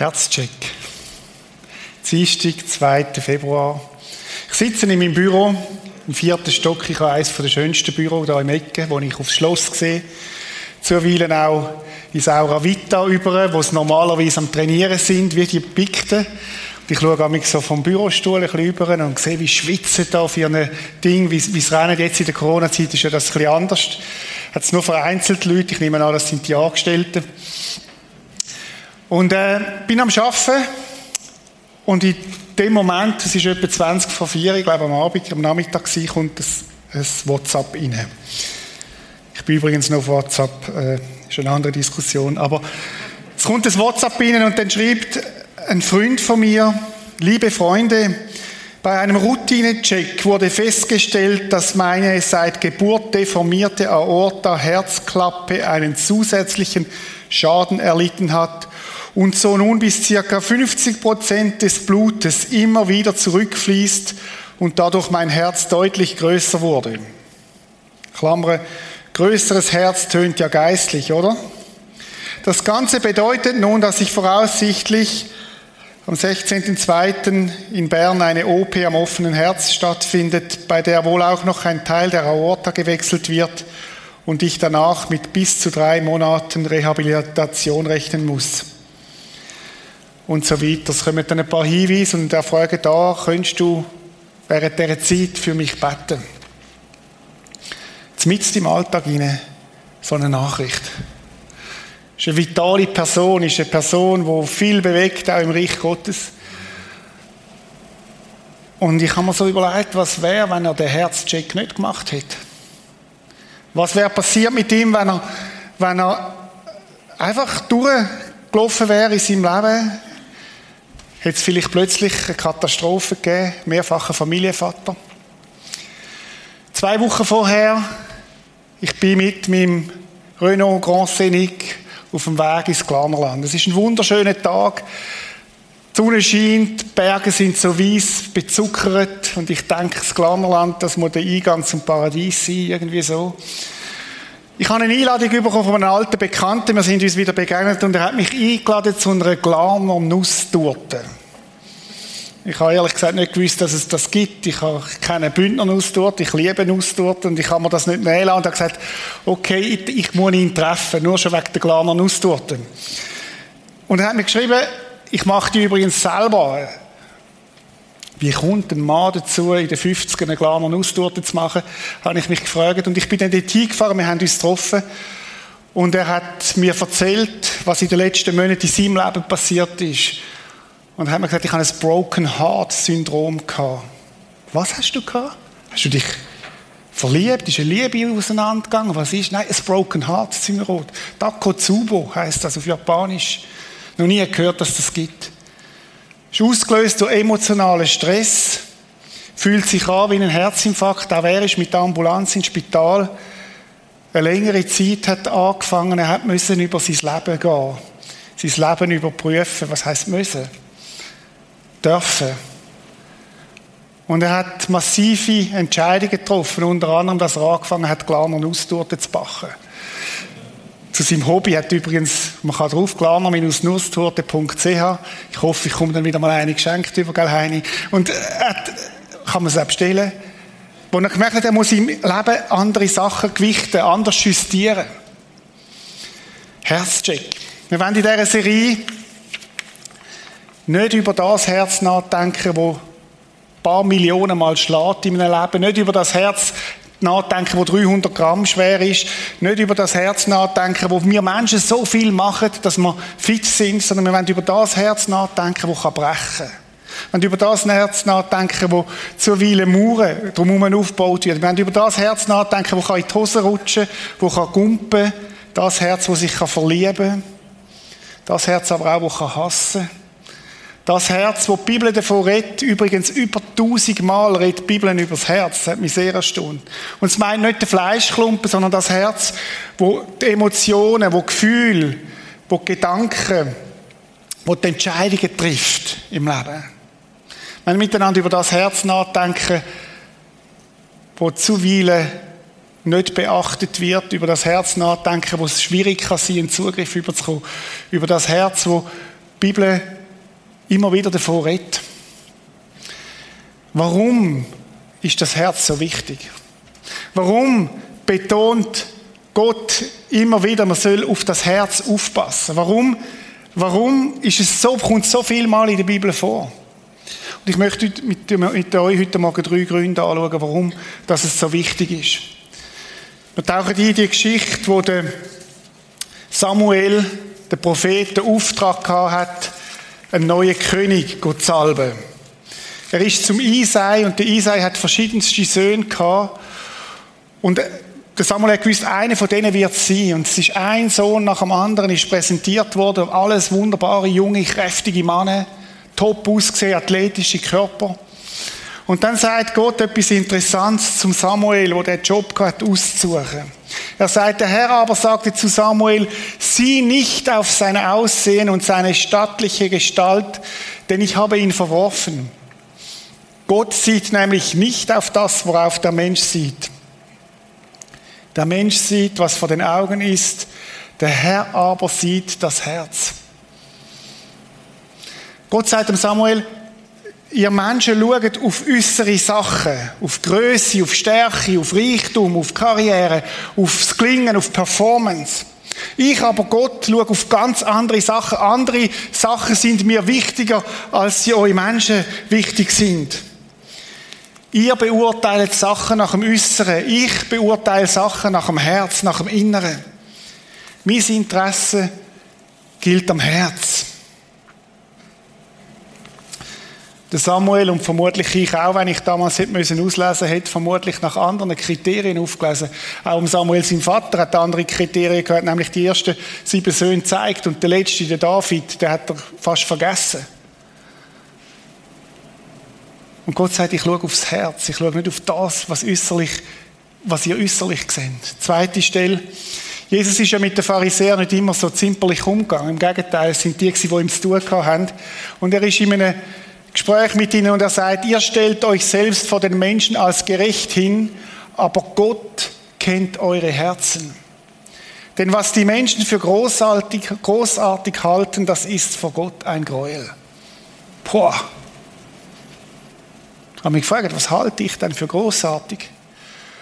Herzcheck. Dienstag, 2. Februar. Ich sitze in meinem Büro, im vierten Stock. Ich habe eines der schönsten Büros hier im Ecke, wo ich aufs Schloss sehe. Zuweilen auch ins Aura Vita über, wo es normalerweise am Trainieren sind, wie die Pikten. Ich schaue mich so vom Bürostuhl ein über und sehe, wie schwitzen da für ein Ding, wie, wie es rennen jetzt in der Corona-Zeit, ist ja das ein bisschen anders. Hat es nur vereinzelt Leute, ich nehme an, das sind die Angestellten. Und äh, bin am Arbeiten und in dem Moment, es ist etwa 20 vor 4, ich glaube am Abend, am Nachmittag war, kommt ein, ein WhatsApp rein. Ich bin übrigens noch auf WhatsApp, äh, ist eine andere Diskussion, aber es kommt ein WhatsApp rein und dann schreibt ein Freund von mir, liebe Freunde, bei einem Routinecheck wurde festgestellt, dass meine seit Geburt deformierte Aorta Herzklappe einen zusätzlichen Schaden erlitten hat und so nun bis circa 50 Prozent des Blutes immer wieder zurückfließt und dadurch mein Herz deutlich größer wurde. Klammer, größeres Herz tönt ja geistlich, oder? Das Ganze bedeutet nun, dass ich voraussichtlich am 16.02. in Bern eine OP am offenen Herz stattfindet, bei der wohl auch noch ein Teil der Aorta gewechselt wird und ich danach mit bis zu drei Monaten Rehabilitation rechnen muss. Und so weiter. Es kommen dann ein paar Hinweise und er fragt da, könntest du während dieser Zeit für mich beten? Jetzt im Alltag hinein so eine Nachricht ist eine vitale Person, ist eine Person, die viel bewegt, auch im Reich Gottes. Und ich habe mir so überlegt, was wäre, wenn er den Herzcheck nicht gemacht hätte. Was wäre passiert mit ihm, wenn er, wenn er einfach durchgelaufen wäre in seinem Leben? Hätte es vielleicht plötzlich eine Katastrophe gegeben, mehrfacher Familienvater. Zwei Wochen vorher, ich bin mit meinem Renault Grand Scenic auf dem Weg ins Glanerland. Es ist ein wunderschöner Tag. Die Sonne scheint, die Berge sind so weiß bezuckert und ich denke, das Glanerland, das muss der Eingang zum Paradies sein, irgendwie so. Ich habe eine Einladung bekommen von einem alten Bekannten, wir sind uns wieder begegnet und er hat mich eingeladen zu einer Glaner Nusstorte. Ich habe ehrlich gesagt nicht gewusst, dass es das gibt. Ich keine Bündner Nusstorte, ich liebe Nusstorte und ich habe mir das nicht nehmen lassen und habe gesagt, okay, ich, muss ihn treffen, nur schon wegen der Glaner Nusstorte. Und er hat mir geschrieben, ich mache die übrigens selber. Wie kommt ein Mann dazu, in den 50ern eine Glaner Nusstorte zu machen? Habe ich mich gefragt. Und ich bin dann dort hingefahren, wir haben uns getroffen. Und er hat mir erzählt, was in den letzten Monaten in seinem Leben passiert ist. Und dann hat mir gesagt, ich habe ein Broken Heart Syndrom gehabt. Was hast du gehabt? Hast du dich verliebt? Ist eine Liebe auseinandergegangen? Was ist? Nein, ein Broken Heart Syndrom. Takotsubo heißt das auf Japanisch. Noch nie gehört, dass das gibt. Ist ausgelöst durch emotionalen Stress. Fühlt sich an wie ein Herzinfarkt. Auch er ist mit der Ambulanz ins Spital. Eine längere Zeit hat angefangen. Er hat müssen über sein Leben gehen. Sein Leben überprüfen. Was heißt müssen? dürfen. Und er hat massive Entscheidungen getroffen, unter anderem, dass er angefangen hat, Glaner Nusstorte zu seinem Hobby hat übrigens, man kann drauf, glaner-nusstorte.ch. Ich hoffe, ich komme dann wieder mal eine geschenkt über, gell, Heini? Und er hat, kann man es bestellen. Wo er gemerkt hat, er muss im Leben andere Sachen gewichten, anders justieren. Herzcheck. Wir wollen in dieser Serie nicht über das Herz nachdenken, wo ein paar Millionen Mal schlägt in meinem Leben. Nicht über das Herz nachdenken, wo 300 Gramm schwer ist. Nicht über das Herz nachdenken, wo wir Menschen so viel machen, dass wir fit sind, sondern wir wollen über das Herz nachdenken, wo kann brechen wollen über das Herz nachdenken, wo zuweilen Mauern drumherum aufgebaut werden. Wir wollen über das Herz nachdenken, wo kann in die Hose rutschen, wo kann gumpen. Das Herz, wo sich verlieben kann. Das Herz aber auch, wo kann hassen das Herz, wo die Bibel davon redet, übrigens über tausend Mal redet die Bibel über das Herz. Das hat mich sehr erstaunt. Und es meint nicht den Fleischklumpen, sondern das Herz, wo die Emotionen, wo Gefühle, wo die Gedanken, wo die Entscheidungen trifft im Leben. Wenn wir miteinander über das Herz nachdenken, wo zuweilen nicht beachtet wird, über das Herz nachdenken, wo es schwierig kann sein, einen Zugriff überzukommen, über das Herz, wo Bibel immer wieder davon redet. Warum ist das Herz so wichtig? Warum betont Gott immer wieder, man soll auf das Herz aufpassen? Warum, warum ist es so, kommt so viel Mal in der Bibel vor? Und ich möchte mit, mit euch heute Morgen drei Gründe anschauen, warum das so wichtig ist. Wir tauchen in die Geschichte, wo der Samuel, der Prophet, den Auftrag hat, einen neuen König zu salben. Er ist zum Isai und der Isai hat verschiedenste Söhne gehabt. Und der Samuel hat gewusst, einer von denen wird sein. Und es ist ein Sohn nach dem anderen ist präsentiert worden. Alles wunderbare, junge, kräftige Männer. Top ausgesehen, athletische Körper. Und dann sagt Gott etwas Interessantes zum Samuel, wo der Job hat auszusuchen. Er sagt, der Herr aber sagte zu Samuel, sieh nicht auf sein Aussehen und seine stattliche Gestalt, denn ich habe ihn verworfen. Gott sieht nämlich nicht auf das, worauf der Mensch sieht. Der Mensch sieht, was vor den Augen ist, der Herr aber sieht das Herz. Gott sagt dem Samuel, ihr Menschen schaut auf äußere Sachen, auf Größe, auf Stärke, auf Reichtum, auf Karriere, aufs Klingen, auf Performance. Ich aber Gott schaue auf ganz andere Sachen. Andere Sachen sind mir wichtiger, als sie euch Menschen wichtig sind. Ihr beurteilt Sachen nach dem Äußeren. Ich beurteile Sachen nach dem Herz, nach dem Inneren. Mein Interesse gilt am Herz. Der Samuel und vermutlich ich auch, wenn ich damals hätte müssen auslesen hätte, vermutlich nach anderen Kriterien aufgelesen. Auch um Samuel, sein Vater, hat andere Kriterien gehabt, nämlich die ersten sieben Söhne zeigt und der letzte, der David, der hat er fast vergessen. Und Gott sagt, ich schaue aufs Herz, ich schaue nicht auf das, was äußerlich, was ihr äußerlich seht. Zweite Stelle. Jesus ist ja mit den Pharisäern nicht immer so zimperlich umgegangen. Im Gegenteil, es sind die, die ihm zu tun haben. Und er ist in einem Gespräch mit ihnen und er sagt, ihr stellt euch selbst vor den Menschen als gerecht hin, aber Gott kennt eure Herzen. Denn was die Menschen für großartig, großartig halten, das ist vor Gott ein Gräuel. Boah. Ich habe mich gefragt, was halte ich denn für großartig?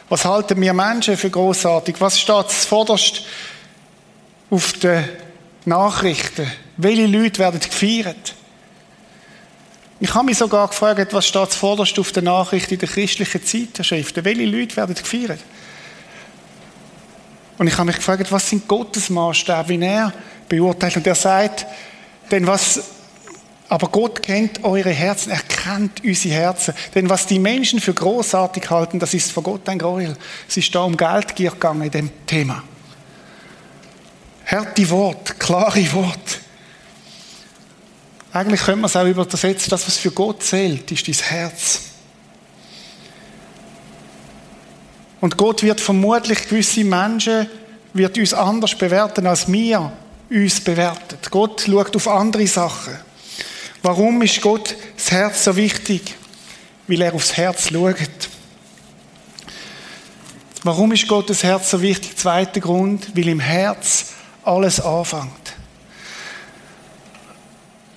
Was halten wir Menschen für großartig? Was steht zuvorderst auf den Nachrichten? Welche Leute werden gefeiert? Ich habe mich sogar gefragt, was steht zuvorderst auf der Nachricht in der christlichen Zeitschriften? Welche Leute werden gefeiert? Und ich habe mich gefragt, was sind Gottes Maßstäbe, wie er beurteilt. Und er sagt, denn was, aber Gott kennt eure Herzen, er kennt unsere Herzen. Denn was die Menschen für großartig halten, das ist vor Gott ein Gräuel. Es ist da um Geldgier gegangen in dem Thema. Harte Wort, klare Wort. Eigentlich könnte man es auch übersetzen, das, was für Gott zählt, ist dein Herz. Und Gott wird vermutlich gewisse Menschen, wird uns anders bewerten, als wir uns bewerten. Gott schaut auf andere Sachen. Warum ist Gott das Herz so wichtig? Weil er aufs Herz schaut. Warum ist Gott das Herz so wichtig? Zweiter Grund, weil im Herz alles anfängt.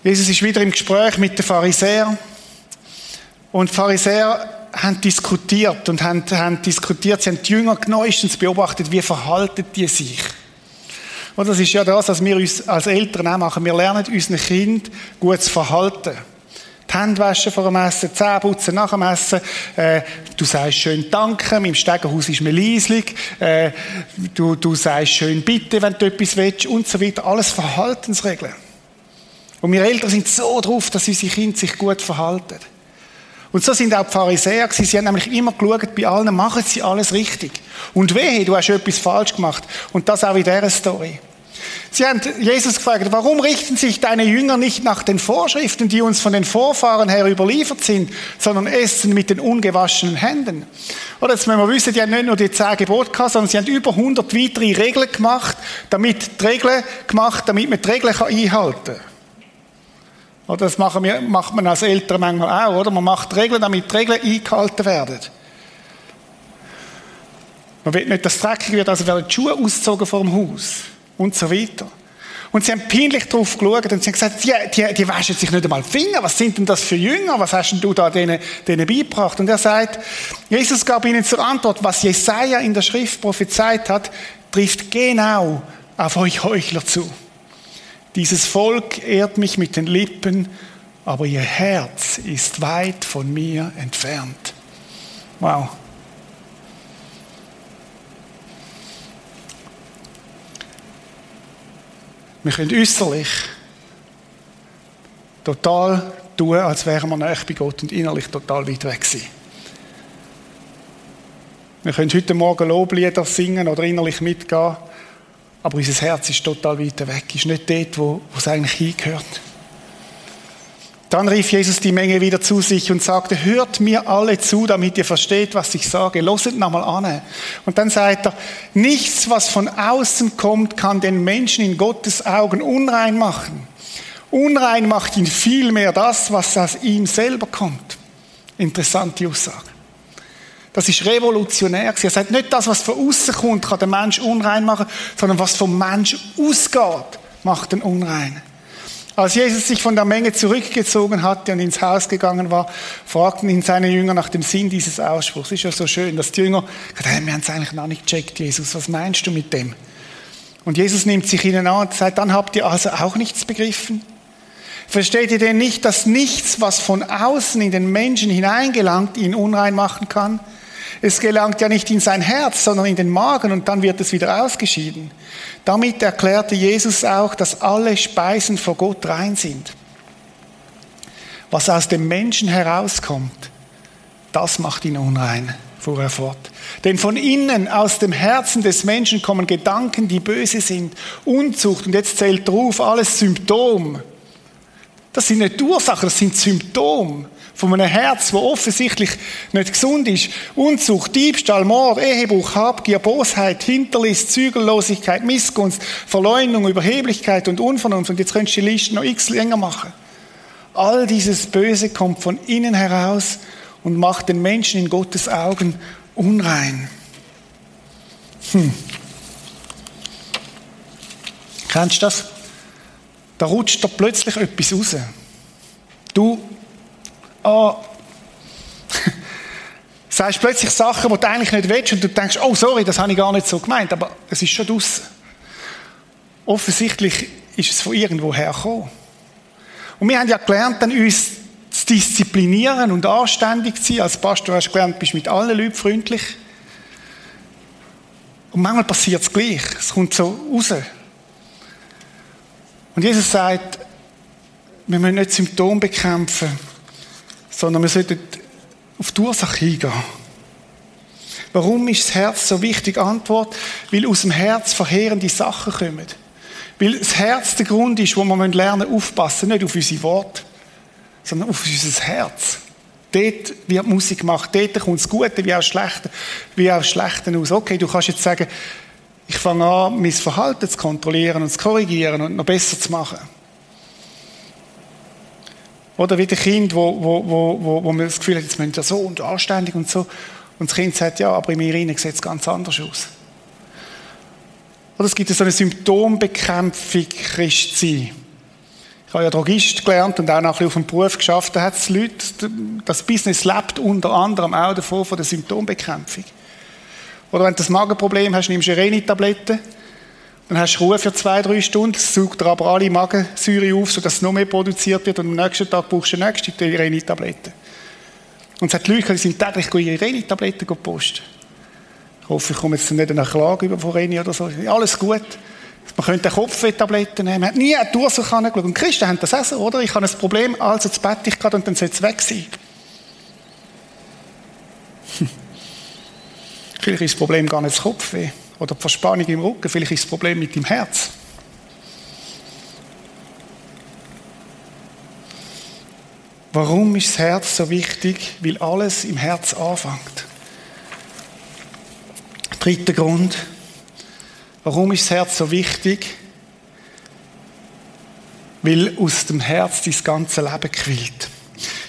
Jesus ist wieder im Gespräch mit den Pharisäern. Und die Pharisäer haben diskutiert und haben, haben diskutiert, sie haben die Jünger genauestens beobachtet, wie verhalten die sich. Und das ist ja das, was wir uns als Eltern auch machen. Wir lernen unseren Kind gut zu verhalten. Die Hände waschen vor dem Essen, Zähne putzen nach dem Essen. Äh, du sagst schön Danke, im Stegenhaus ist mir leislich. Äh, du, du sagst schön Bitte, wenn du etwas willst und so weiter. Alles Verhaltensregeln. Und wir Eltern sind so drauf, dass unsere Kinder sich gut verhalten. Und so sind auch die Pharisäer gewesen. Sie haben nämlich immer geschaut, bei allen machen sie alles richtig. Und wehe, du hast etwas falsch gemacht. Und das auch in dieser Story. Sie haben Jesus gefragt, warum richten sich deine Jünger nicht nach den Vorschriften, die uns von den Vorfahren her überliefert sind, sondern essen mit den ungewaschenen Händen? Oder jetzt müssen wir wissen, die haben nicht nur die zehn Gebote gehabt, sondern sie haben über 100 weitere Regeln gemacht, damit die Regeln gemacht, damit man die Regeln einhalten kann. Oder das machen wir, macht man als Eltern manchmal auch, oder? Man macht Regeln, damit Regeln eingehalten werden. Man will nicht, dass es dreckig wird, also werden die Schuhe ausgezogen vor dem Haus und so weiter. Und sie haben peinlich drauf geschaut und sie haben gesagt, die, die, die waschen sich nicht einmal Finger. Was sind denn das für Jünger? Was hast denn du da denen, denen beigebracht? Und er sagt, Jesus gab ihnen zur Antwort, was Jesaja in der Schrift prophezeit hat, trifft genau auf euch Heuchler zu. Dieses Volk ehrt mich mit den Lippen, aber ihr Herz ist weit von mir entfernt. Wow. Wir können äußerlich total tun, als wären wir näher bei Gott und innerlich total weit weg sein. Wir können heute Morgen Loblieder singen oder innerlich mitgehen, aber unser Herz ist total weit weg, ist nicht dort, wo, wo es eigentlich hingehört. Dann rief Jesus die Menge wieder zu sich und sagte, hört mir alle zu, damit ihr versteht, was ich sage. Loset nochmal an. Und dann sagt er, nichts, was von außen kommt, kann den Menschen in Gottes Augen unrein machen. Unrein macht ihn vielmehr das, was aus ihm selber kommt. Interessante Aussage. Das ist revolutionär. Er sagt, nicht das, was von außen kommt, kann den Mensch unrein machen, sondern was vom Mensch ausgeht, macht den unrein. Als Jesus sich von der Menge zurückgezogen hatte und ins Haus gegangen war, fragten ihn seine Jünger nach dem Sinn dieses Ausspruchs. Ist ja so schön, dass die Jünger gesagt haben, wir haben es eigentlich noch nicht gecheckt, Jesus. Was meinst du mit dem? Und Jesus nimmt sich ihnen an und sagt, dann habt ihr also auch nichts begriffen? Versteht ihr denn nicht, dass nichts, was von außen in den Menschen hineingelangt, ihn unrein machen kann? Es gelangt ja nicht in sein Herz, sondern in den Magen und dann wird es wieder ausgeschieden. Damit erklärte Jesus auch, dass alle Speisen vor Gott rein sind. Was aus dem Menschen herauskommt, das macht ihn unrein, fuhr er fort. Denn von innen, aus dem Herzen des Menschen kommen Gedanken, die böse sind, Unzucht und jetzt zählt drauf alles Symptom. Das sind nicht Ursachen, das sind Symptome von einem Herz, das offensichtlich nicht gesund ist. Unzucht, Diebstahl, Mord, Ehebruch, Habgier, Bosheit, Hinterlist, Zügellosigkeit, Missgunst, Verleumdung, Überheblichkeit und Unvernunft. Und jetzt könntest du die Liste noch x länger machen. All dieses Böse kommt von innen heraus und macht den Menschen in Gottes Augen unrein. Hm. Kennst du das? Da rutscht da plötzlich etwas raus. Du oh, sagst plötzlich Sachen, die du eigentlich nicht willst und du denkst, oh sorry, das habe ich gar nicht so gemeint, aber es ist schon draussen. Offensichtlich ist es von irgendwo hergekommen. Und wir haben ja gelernt, dann uns zu disziplinieren und anständig zu sein. Als Pastor hast du gelernt, bist mit allen Leuten freundlich. Und manchmal passiert es gleich. Es kommt so raus. Und Jesus sagt, wir müssen nicht Symptome bekämpfen, sondern wir sollten auf die Ursache hingehen. Warum ist das Herz so wichtig? Antwort, weil aus dem Herz verheerende Sachen kommen. Weil das Herz der Grund ist, wo wir lernen aufpassen, nicht auf unsere Worte, sondern auf unser Herz. Dort wird Musik gemacht, dort kommt das Gute wie auch das Schlechte, wie auch das Schlechte aus. Okay, du kannst jetzt sagen, ich fange an, mein Verhalten zu kontrollieren und zu korrigieren und noch besser zu machen. Oder wie ein Kind, wo, wo, wo, wo, wo man das Gefühl hat, jetzt müssen wir so und anständig und so. Und das Kind sagt, ja, aber in mir sieht es ganz anders aus. Oder es gibt so eine Symptombekämpfung Christsein. Ich habe ja Drogist gelernt und auch nachher auf dem Beruf geschafft. Da hat es Leute, das Business lebt unter anderem auch davon, von der Symptombekämpfung. Oder wenn du das Magenproblem hast, nimmst du Reni-Tabletten dann hast du Ruhe für zwei, drei Stunden, saugt dir aber alle Magensäure auf, sodass es noch mehr produziert wird und am nächsten Tag brauchst du die nächste Reni-Tablette. Und es hat Leute, die sind täglich ihre Reni-Tabletten posten. Ich hoffe, ich komme jetzt nicht eine Klage über von Reni oder so. Alles gut. Man könnte Kopfweh-Tabletten nehmen. Man hat nie eine Ursache angeschaut. Und Christen haben das auch so, oder? Ich habe ein Problem, also das Bett ich gerade und dann soll es weg sein. Vielleicht ist das Problem gar nicht das Kopfweh. Oder die Verspannung im Rücken, vielleicht ist das Problem mit dem Herz. Warum ist das Herz so wichtig? Weil alles im Herz anfängt. Dritter Grund. Warum ist das Herz so wichtig? Weil aus dem Herz dein ganze Leben quillt.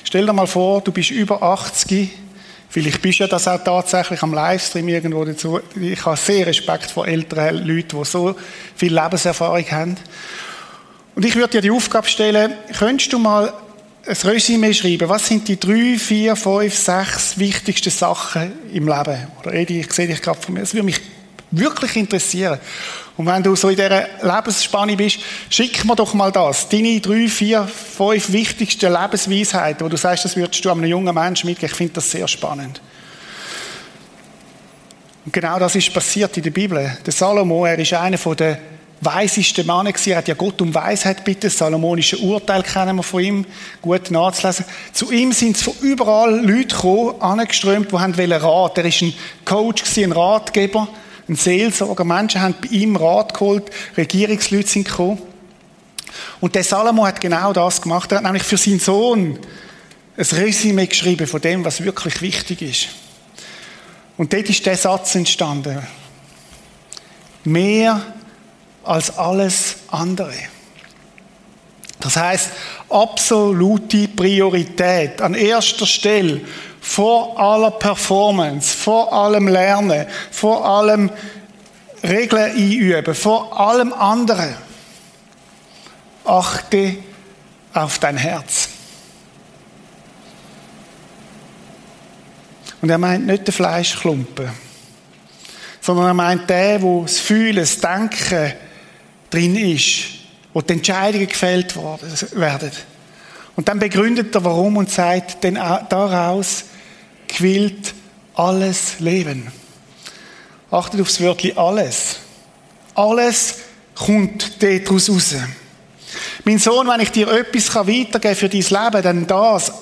Stell dir mal vor, du bist über 80 Vielleicht bist du ja das auch tatsächlich am Livestream irgendwo dazu. Ich habe sehr Respekt vor älteren Leuten, die so viel Lebenserfahrung haben. Und ich würde dir die Aufgabe stellen, könntest du mal ein Resümee schreiben? Was sind die drei, vier, fünf, sechs wichtigsten Sachen im Leben? Oder Edi, ich sehe dich gerade von mir. Das würde mich wirklich interessieren. Und wenn du so in dieser Lebensspanne bist, schick mir doch mal das. Deine drei, vier, fünf wichtigsten Lebensweisheiten, wo du sagst, das würdest du einem jungen Menschen mitgeben. Ich finde das sehr spannend. Und genau das ist passiert in der Bibel. Der Salomo, er ist einer der weisesten Männer. Er hat ja Gott um Weisheit bitte. Das salomonische Urteil kennen wir von ihm. Gut nachzulesen. Zu ihm sind von überall Leute gekommen, angeströmt, die haben Rat. Er ist ein Coach ein Ratgeber, ein Seelsorger. Menschen haben bei ihm Rat geholt. Regierungsleute sind gekommen. Und der Salomo hat genau das gemacht. Er hat nämlich für seinen Sohn ein Resümee geschrieben von dem, was wirklich wichtig ist. Und dort ist der Satz entstanden. Mehr als alles andere. Das heißt, absolute Priorität an erster Stelle vor aller Performance, vor allem Lernen, vor allem Regeln einüben, vor allem anderen. Achte auf dein Herz. Und er meint nicht den Fleischklumpen, sondern er meint den, wo das Fühlen, das Denken drin ist, wo die Entscheidungen gefällt werden. Und dann begründet er warum und sagt, denn daraus quillt alles Leben. Achtet aufs Wörtchen alles. Alles kommt daraus raus. Mein Sohn, wenn ich dir etwas weitergeben kann für dein Leben, dann das.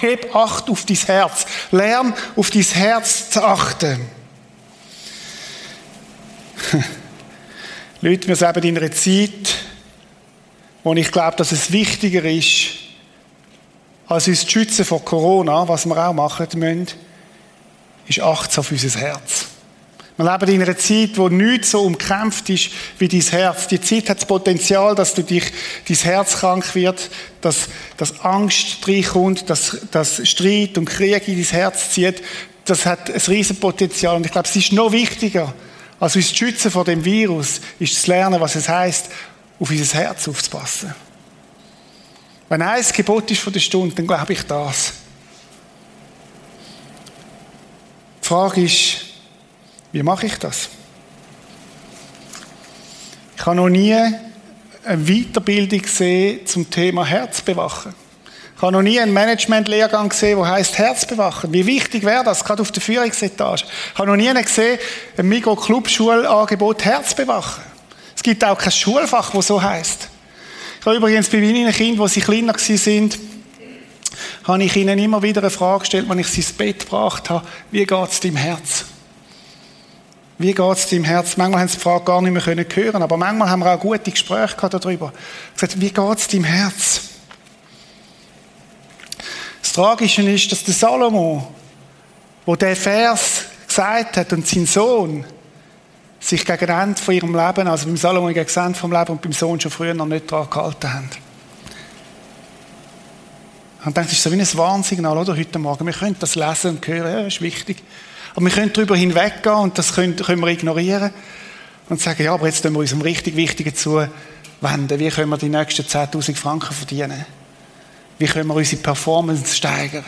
Heb Acht auf dein Herz. Lern auf dein Herz zu achten. Leute, wir leben in einer Zeit, wo ich glaube, dass es wichtiger ist, als uns zu schützen vor Corona, was wir auch machen müssen, ist Acht auf unser Herz. Wir leben in einer Zeit, wo nichts so umkämpft ist wie dein Herz. Die Zeit hat das Potenzial, dass du dich, dein Herz krank wird, dass, dass Angst reinkommt, dass, dass Streit und Krieg in dein Herz zieht. Das hat ein riesen Potenzial. Und ich glaube, es ist noch wichtiger, als uns zu schützen vor dem Virus, ist zu lernen, was es heißt, auf unser Herz aufzupassen. Wenn eins Gebot ist von der Stunde, dann glaube ich das. Die Frage ist, wie mache ich das? Ich habe noch nie eine Weiterbildung gesehen zum Thema Herzbewachen. Ich habe noch nie einen Management-Lehrgang gesehen, der heißt Herzbewachen. Wie wichtig wäre das, gerade auf der Führungsetage? Ich habe noch nie gesehen, ein Mikro-Club-Schulangebot Herzbewachen. Es gibt auch kein Schulfach, das so heißt. Ich habe übrigens bei meinen Kindern, als sie kleiner sind, habe ich ihnen immer wieder eine Frage gestellt, wenn ich sie ins Bett gebracht habe, wie geht es deinem Herz? Wie geht es deinem Herz? Manchmal haben sie die Frage gar nicht mehr können hören, aber manchmal haben wir auch gute Gespräche gehabt darüber. Gesagt, wie geht es deinem Herz? Das Tragische ist, dass der Salomo, wo der Vers gesagt hat und sein Sohn sich gegen Ende von ihrem Leben, also beim Salomo gegen Ende vom Leben und beim Sohn schon früher noch nicht daran gehalten haben. Und denkt, das ist so wie ein Warnsignal, oder? Heute Morgen. Wir können das lesen und hören, ja, das ist wichtig. Aber wir können darüber hinweggehen und das können, können wir ignorieren und sagen, ja, aber jetzt tun wir uns um richtig Wichtigen zuwenden. Wie können wir die nächsten 10.000 Franken verdienen? Wie können wir unsere Performance steigern?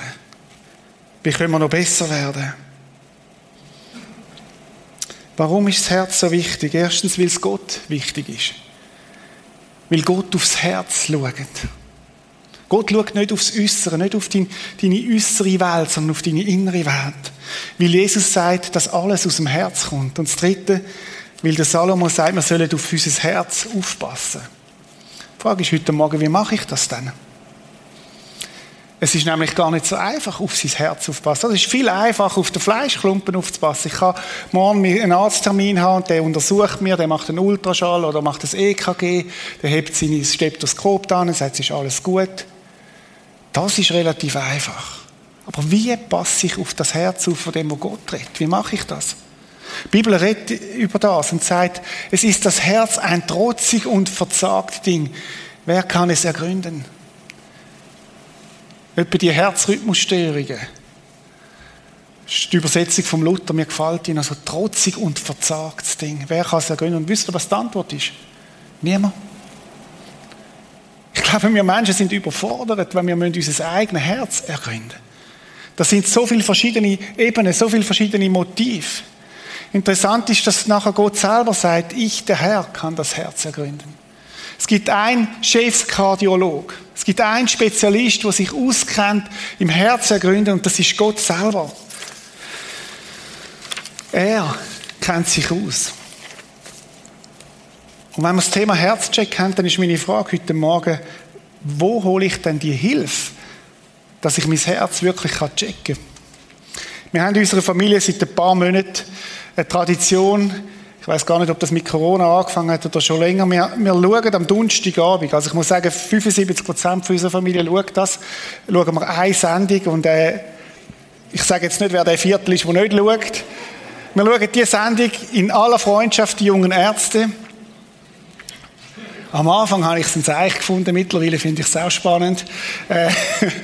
Wie können wir noch besser werden? Warum ist das Herz so wichtig? Erstens, weil es Gott wichtig ist. Weil Gott aufs Herz schaut. Gott schaut nicht aufs Äußere, nicht auf deine, deine äußere Welt, sondern auf deine innere Welt. Weil Jesus sagt, dass alles aus dem Herz kommt. Und das Dritte, weil der Salomo sagt, wir sollen auf unser Herz aufpassen. Die Frage ist heute Morgen, wie mache ich das denn? Es ist nämlich gar nicht so einfach, auf sein Herz aufzupassen. Es ist viel einfacher, auf den Fleischklumpen aufzupassen. Ich kann morgen einen Arzttermin haben und der untersucht mir, der macht einen Ultraschall oder macht das EKG, der hebt sein Stethoskop an und sagt, es ist alles gut. Das ist relativ einfach. Aber wie passe ich auf das Herz auf von dem, wo Gott redet? Wie mache ich das? Die Bibel redet über das und sagt, es ist das Herz ein trotzig und verzagt Ding. Wer kann es ergründen? Etwa die Herzrhythmusstörungen. Das ist die Übersetzung vom Luther, mir gefällt Ihnen. Also trotzig und verzagtes Ding. Wer kann es ergründen? Und wisst ihr, was die Antwort ist? Niemand. glaube, wir Menschen sind überfordert, wenn wir unser eigenes Herz ergründen Das sind so viele verschiedene Ebenen, so viele verschiedene Motive. Interessant ist, dass nachher Gott selber sagt, ich, der Herr, kann das Herz ergründen. Es gibt einen Chefkardiolog. Es gibt einen Spezialist, der sich auskennt im Herz ergründen und das ist Gott selber. Er kennt sich aus. Und wenn wir das Thema Herzcheck haben, dann ist meine Frage heute Morgen, wo hole ich denn die Hilfe, dass ich mein Herz wirklich checken kann? Wir haben in unserer Familie seit ein paar Monaten eine Tradition, ich weiß gar nicht, ob das mit Corona angefangen hat oder schon länger. Wir, wir schauen am Donnerstagabend, also ich muss sagen, 75 Prozent unserer Familie schaut das, schauen wir eine Sendung und äh, ich sage jetzt nicht, wer der Viertel ist, der nicht schaut. Wir schauen diese Sendung in aller Freundschaft, die jungen Ärzte. Am Anfang habe ich es ein Zeichen gefunden, mittlerweile finde ich es auch spannend. Äh,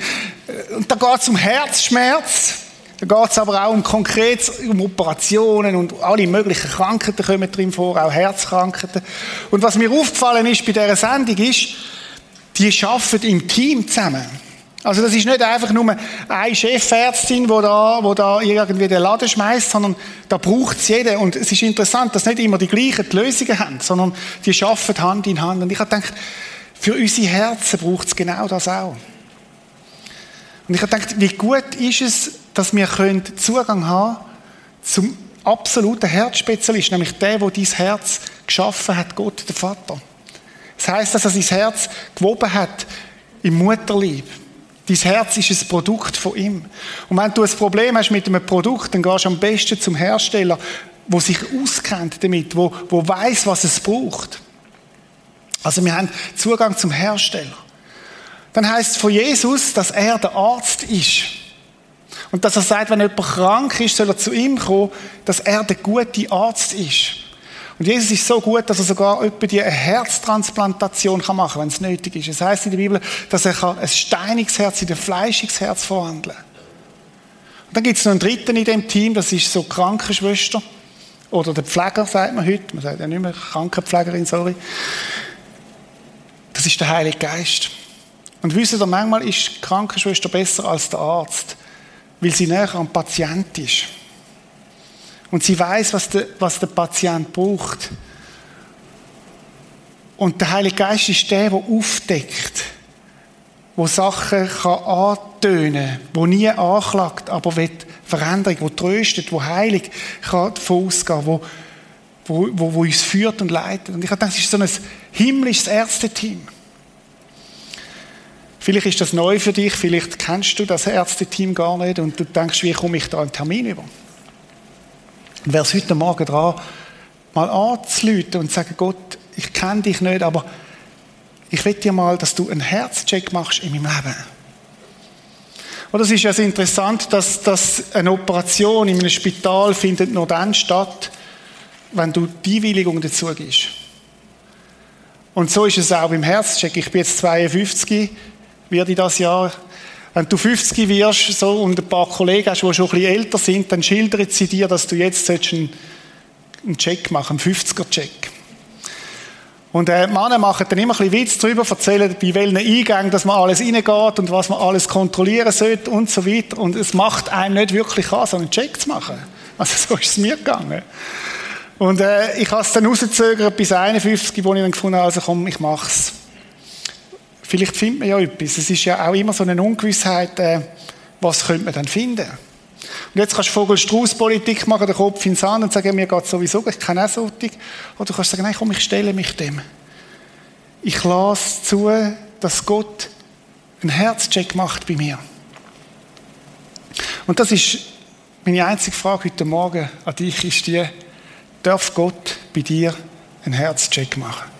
und da geht es um Herzschmerz. Da geht es aber auch um konkret um Operationen und alle möglichen Krankheiten kommen drin vor, auch Herzkrankheiten. Und was mir aufgefallen ist bei dieser Sendung ist, die arbeiten im Team zusammen. Also das ist nicht einfach nur eine Chefärztin, die da, wo da irgendwie den Laden schmeißt, sondern da braucht es jeder. Und es ist interessant, dass nicht immer die gleichen die Lösungen haben, sondern die arbeiten Hand in Hand. Und ich habe gedacht, für unsere Herzen braucht es genau das auch. Und ich habe gedacht, wie gut ist es, dass wir Zugang haben zum absoluten Herzspezialist, nämlich der, der dein Herz geschaffen hat, Gott, der Vater. Das heißt, dass er sein Herz gewoben hat im Mutterlieb. Dein Herz ist ein Produkt von ihm. Und wenn du ein Problem hast mit einem Produkt, dann gehst du am besten zum Hersteller, wo sich auskennt damit, wo, wo weiß, was es braucht. Also wir haben Zugang zum Hersteller. Dann heißt es von Jesus, dass er der Arzt ist. Und dass er sagt, wenn jemand krank ist, soll er zu ihm kommen, dass er der gute Arzt ist. Und Jesus ist so gut, dass er sogar etwa die eine Herztransplantation machen kann, wenn es nötig ist. Es heißt in der Bibel, dass er ein steiniges Herz in ein fleischiges Herz verwandeln kann. Und dann gibt es noch einen dritten in dem Team, das ist so Krankenschwester. Oder der Pfleger, sagt man heute. Man sagt ja nicht mehr Krankenpflegerin, sorry. Das ist der Heilige Geist. Und wisst ihr, manchmal ist die Krankenschwester besser als der Arzt, weil sie näher am Patient ist. Und sie weiß, was der, was der Patient braucht. Und der Heilige Geist ist der, der aufdeckt, wo Sachen kann antönen, wo nie anklagt, aber wird Veränderung, wo tröstet, wo heilig kann vorausgehen, wo, wo, wo, wo uns führt und leitet. Und ich gedacht, das ist so ein himmlisches Ärzteteam. Vielleicht ist das neu für dich, vielleicht kennst du das Ärzteteam gar nicht und du denkst, wie komme ich da einen Termin über? Und wäre es heute Morgen dran, mal anzuleuten und zu sagen, Gott, ich kenne dich nicht, aber ich will dir mal, dass du einen Herzcheck machst in meinem Leben. Und es ist ja interessant, dass, dass eine Operation in einem Spital findet nur dann statt, wenn du die Einwilligung dazu gibst. Und so ist es auch beim Herzcheck. Ich bin jetzt 52, werde ich das Jahr wenn du 50 wirst so, und ein paar Kollegen hast, die schon ein bisschen älter sind, dann schildern sie dir, dass du jetzt einen, einen Check machen einen 50er-Check. Und äh, die Männer machen dann immer ein bisschen Witz darüber, erzählen, bei welchen Eingängen dass man alles reingeht und was man alles kontrollieren sollte und so weiter. Und es macht einem nicht wirklich an, so einen Check zu machen. Also so ist es mir gegangen. Und äh, ich habe es dann rausgezögert bis 51, wo ich dann gefunden habe, also komm, ich mach's. Vielleicht findet man ja etwas. Es ist ja auch immer so eine Ungewissheit, äh, was könnte man dann finden. Und jetzt kannst du Vogel-Strauß-Politik machen, den Kopf ins Sand und sagen, mir geht sowieso, ich kann auch solche. Oder du kannst sagen, nein, komm, ich stelle mich dem. Ich lasse zu, dass Gott einen Herzcheck macht bei mir. Und das ist meine einzige Frage heute Morgen an dich, ist die, darf Gott bei dir einen Herzcheck machen?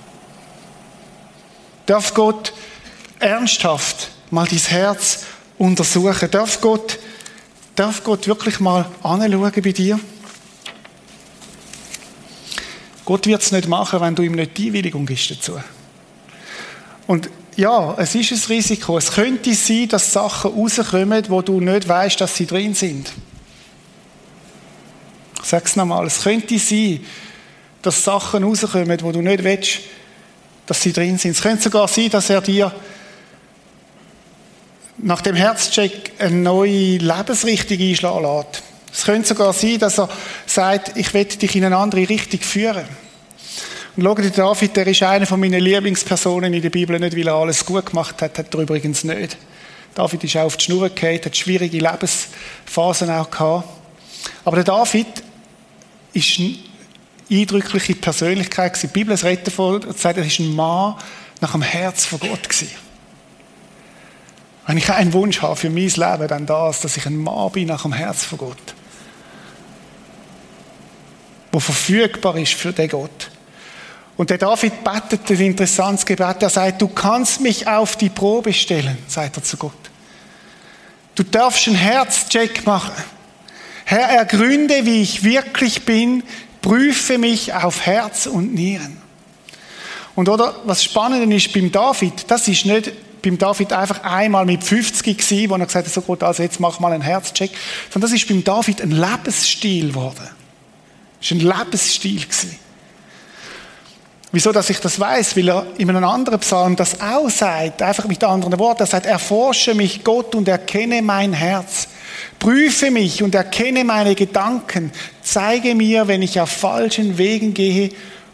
Darf Gott ernsthaft mal dein Herz untersuchen. Darf Gott, darf Gott wirklich mal anschauen bei dir? Gott wird es nicht machen, wenn du ihm nicht die Einwilligung gibst dazu. Und ja, es ist ein Risiko. Es könnte sein, dass Sachen rauskommen, wo du nicht weißt, dass sie drin sind. Ich sage es nochmal. Es könnte sein, dass Sachen rauskommen, wo du nicht willst, dass sie drin sind. Es könnte sogar sein, dass er dir nach dem Herzcheck eine neue Lebensrichtung einschlagen lässt. Es könnte sogar sein, dass er sagt, ich werde dich in eine andere Richtung führen. Und schau dir David, der ist einer von meinen Lieblingspersonen in der Bibel, nicht weil er alles gut gemacht hat, hat er übrigens nicht. David ist auch auf die Schnur gefallen, hat schwierige Lebensphasen auch gehabt. Aber der David ist eine eindrückliche Persönlichkeit Die Bibel redet davon, sagt, er ist ein Mann nach dem Herz von Gott gewesen. Wenn ich einen Wunsch habe für mein Leben, dann das, dass ich ein Mann bin nach dem Herz von Gott. Wo verfügbar ist für den Gott. Und der David betet ein interessantes Gebet. Er sagt, du kannst mich auf die Probe stellen, sagt er zu Gott. Du darfst einen Herzcheck machen. Herr, ergründe, wie ich wirklich bin, prüfe mich auf Herz und Nieren. Und oder, was spannend ist beim David, das ist nicht beim David einfach einmal mit 50 gewesen, wo er gesagt hat, so gut, also jetzt mach mal einen Herzcheck, sondern das ist beim David ein Lebensstil geworden. Das ist ein Lebensstil gewesen. Wieso, dass ich das weiß? Weil er in einem anderen Psalm das auch sagt, einfach mit anderen Worten. Er sagt, erforsche mich Gott und erkenne mein Herz. Prüfe mich und erkenne meine Gedanken. Zeige mir, wenn ich auf falschen Wegen gehe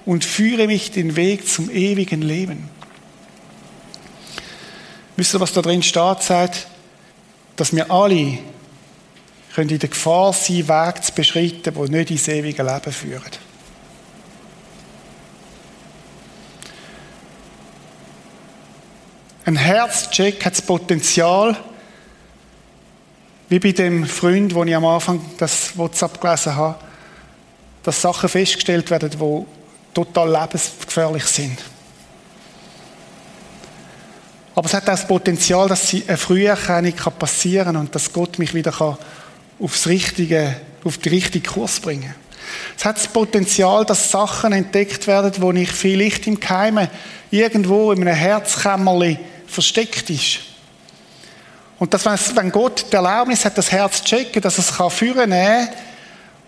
und führe mich den Weg zum ewigen Leben. Wisst ihr, was da drin steht? Sagt, dass wir alle können in der Gefahr sein, Wege zu beschreiten, die nicht ins ewige Leben führen. Ein Herzcheck hat das Potenzial, wie bei dem Freund, wo ich am Anfang das WhatsApp gelesen habe, dass Sachen festgestellt werden, die total lebensgefährlich sind. Aber es hat auch das Potenzial, dass eine Früherkennung passieren kann und dass Gott mich wieder aufs richtige, auf den richtigen Kurs bringen kann. Es hat das Potenzial, dass Sachen entdeckt werden, wo ich vielleicht im Keime irgendwo in einem Herzkämmerli versteckt ist. Und dass, wenn Gott die Erlaubnis hat, das Herz zu checken, dass es kann führen kann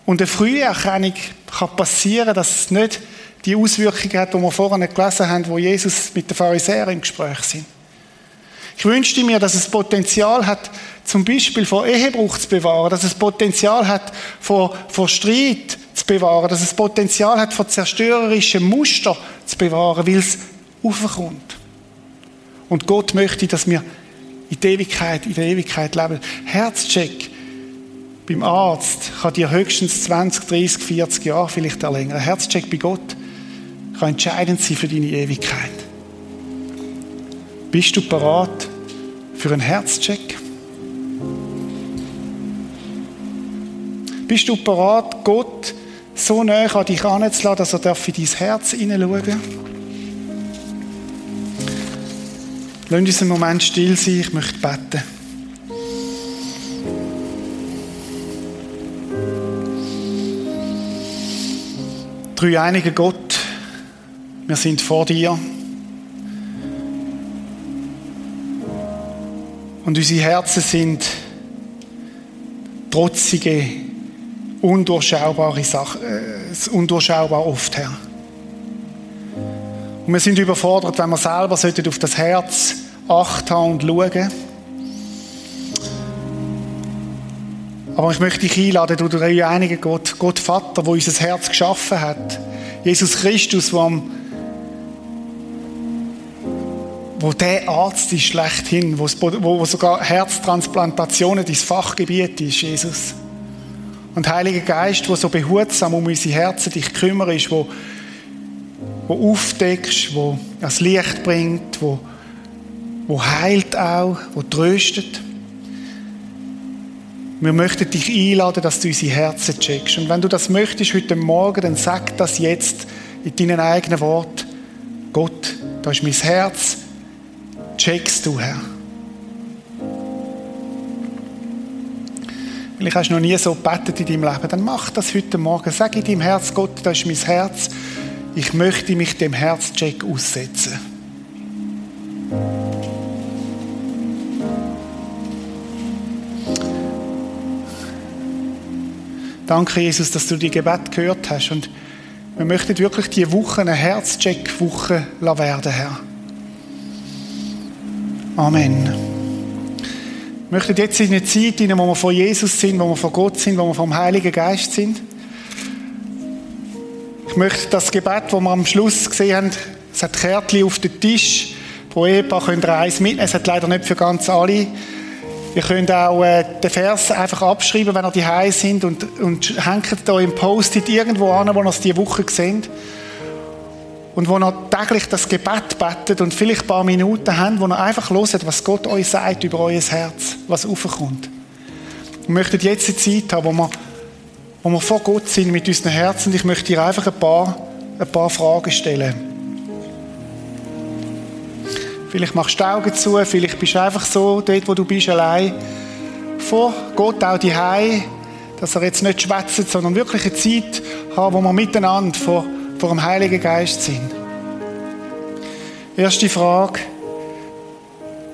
und eine Früherkennung kann passieren, dass es nicht die Auswirkungen hat, die wir vorhin gelesen haben, wo Jesus mit den Pharisäern im Gespräch sind. Ich wünschte mir, dass es Potenzial hat, zum Beispiel vor Ehebruch zu bewahren, dass es Potenzial hat, vor, vor Streit zu bewahren, dass es Potenzial hat, vor zerstörerischen Muster zu bewahren, weil es aufkommt. Und Gott möchte, dass wir in der Ewigkeit, in der Ewigkeit leben. Herzcheck beim Arzt kann dir höchstens 20, 30, 40 Jahre vielleicht erlängern. Herzcheck bei Gott kann entscheidend sein für deine Ewigkeit. Bist du bereit für einen Herzcheck? Bist du bereit, Gott so näher an dich heranzulassen, dass er in dein Herz hineinschauen darf? Lass uns einen Moment still sein, ich möchte beten. Drei einige Gott, wir sind vor dir. Und unsere Herzen sind trotzige, undurchschaubare Sachen, äh, undurchschaubar oft, Herr. Und wir sind überfordert, wenn wir selber auf das Herz Acht haben und schauen. Aber ich möchte dich einladen, du der einige Gott, Gott Vater, wo unser Herz geschaffen hat. Jesus Christus, wo, am, wo der Arzt ist schlechthin, wo, wo sogar Herztransplantationen dein Fachgebiet ist, Jesus. Und Heiliger Geist, wo so behutsam um unsere Herzen dich kümmerst, wo wo aufdeckst, wo das Licht bringt, wo, wo heilt auch, wo tröstet. Wir möchten dich einladen, dass du unsere Herzen checkst. Und wenn du das möchtest heute Morgen, dann sag das jetzt in deinen eigenen Worten. Gott, da ist mein Herz. Checkst du, Herr. Vielleicht hast du noch nie so gebetet in deinem Leben. Dann mach das heute Morgen. Sag in deinem Herz, Gott, da ist mein Herz ich möchte mich dem Herzcheck aussetzen. Danke, Jesus, dass du die Gebet gehört hast. Und wir möchten wirklich diese Woche eine Herzcheck-Woche werden, Herr. Amen. Wir möchten jetzt in eine Zeit hinein, wo wir von Jesus sind, wo wir von Gott sind, wo wir vom Heiligen Geist sind. Ich möchte das Gebet, das wir am Schluss gesehen haben, es hat Kärtchen auf den Tisch. Pro Ehepaar könnt ihr eins mitnehmen. Es hat leider nicht für ganz alle. Ihr könnt auch äh, den Vers einfach abschreiben, wenn ihr die sind und, und hängt da im Post-it irgendwo an, wo ihr es diese Woche seht. Und wo ihr täglich das Gebet betet und vielleicht ein paar Minuten habt, wo ihr einfach hört, was Gott euch sagt über euer Herz, was aufkommt. Wir möchten jetzt eine Zeit haben, wo wir, wo wir vor Gott sind mit unseren Herzen. Ich möchte dir einfach ein paar, ein paar Fragen stellen. Vielleicht machst du die Augen zu, vielleicht bist du einfach so dort, wo du bist, allein. Vor Gott auch die dass er jetzt nicht schwätzt, sondern wirklich eine Zeit haben, wo wir miteinander vor, vor dem Heiligen Geist sind. Erste Frage.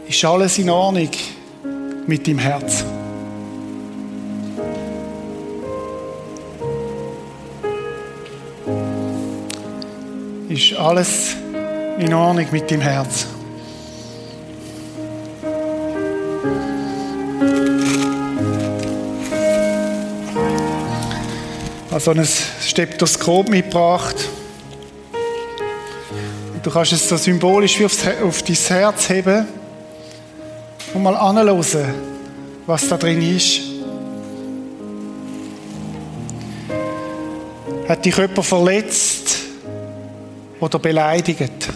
Ist alles in Ordnung mit deinem Herz? Ist alles in Ordnung mit deinem Herz? also ein Stethoskop mitgebracht. Du kannst es so symbolisch wie aufs, auf dein Herz heben und mal anhören, was da drin ist. Hat dich jemand verletzt oder beleidigt?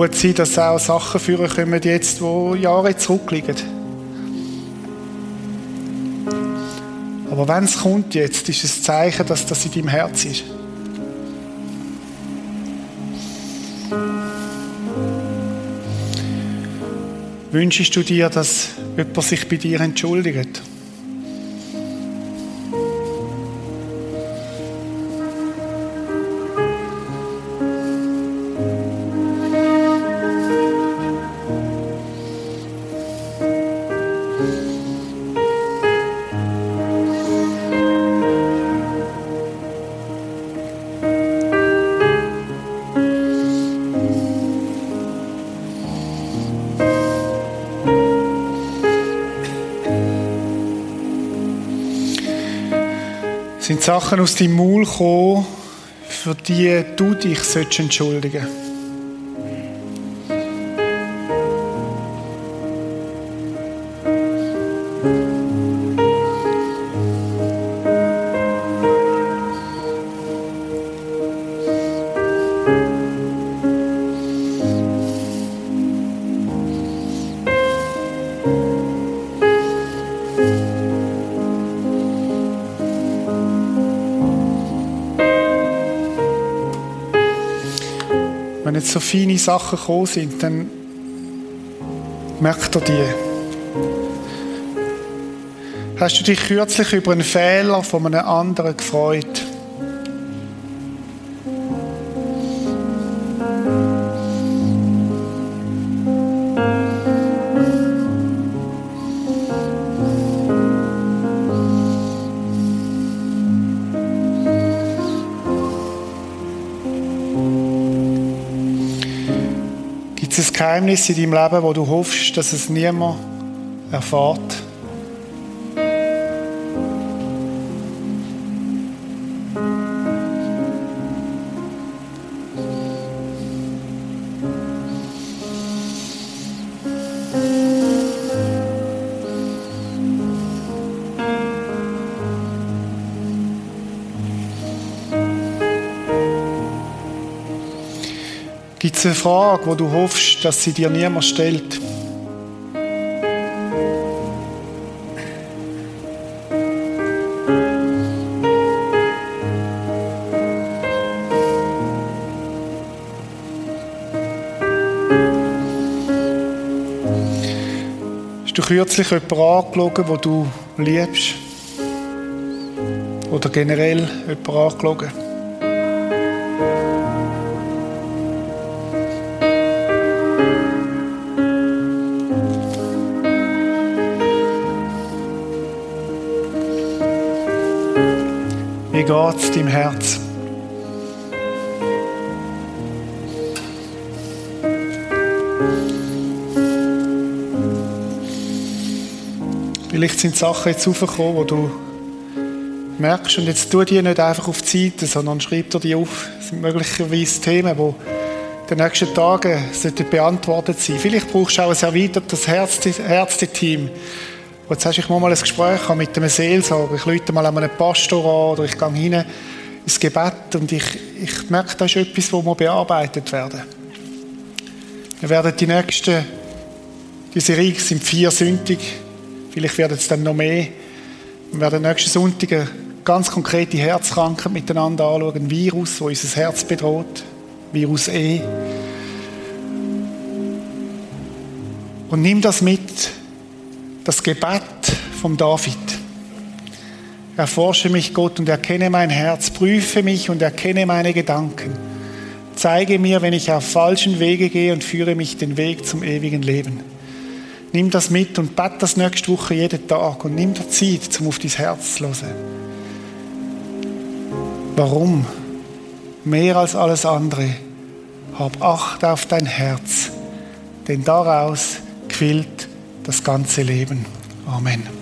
Gut sein, dass auch Sachen führen kommen jetzt, die Jahre zurückliegen. Aber wenn es kommt jetzt, ist es ein Zeichen, dass das in deinem Herz ist. Wünschst du dir, dass jemand sich bei dir entschuldigt? Sachen aus deinem Maul gekommen, für die du dich entschuldigen solltest. Jetzt so feine Sachen gekommen sind, dann merkt er die. Hast du dich kürzlich über einen Fehler von einem anderen gefreut? Gibt es ein Geheimnis in deinem Leben, wo du hoffst, dass es niemand erfährt? Es eine Frage, wo du hoffst, dass sie dir niemand stellt? Hast du kürzlich jemanden angeschaut, wo du liebst? Oder generell jemand angelogen. Wie geht's deinem Herz? Vielleicht sind Sachen jetzt aufgekommen, wo du merkst, und jetzt tu die nicht einfach auf die Seite, sondern schreib dir die auf. Das sind möglicherweise Themen, die in den nächsten Tagen beantwortet sein Vielleicht brauchst du auch ein erweitertes Ärzteteam, wo du sagst, ich mal ein Gespräch mit einem Seelsorger, ich lüte mal einen Pastor an oder ich gehe hinein ins Gebet und ich, ich merke, das ist etwas, das bearbeitet werden Wir werden die nächsten, diese Serie sind vier Sündig, Vielleicht werden es dann noch mehr. Wir werden nächsten Sonntag ganz konkrete Herzkrankheit miteinander anschauen. Ein Virus, das unser Herz bedroht. Virus E. Und nimm das mit, das Gebet vom David. Erforsche mich, Gott, und erkenne mein Herz. Prüfe mich und erkenne meine Gedanken. Zeige mir, wenn ich auf falschen Wege gehe und führe mich den Weg zum ewigen Leben. Nimm das mit und bett das nächste Woche jeden Tag und nimm dir Zeit, um auf dein Herz zu hören. Warum? Mehr als alles andere. Hab Acht auf dein Herz, denn daraus quillt das ganze Leben. Amen.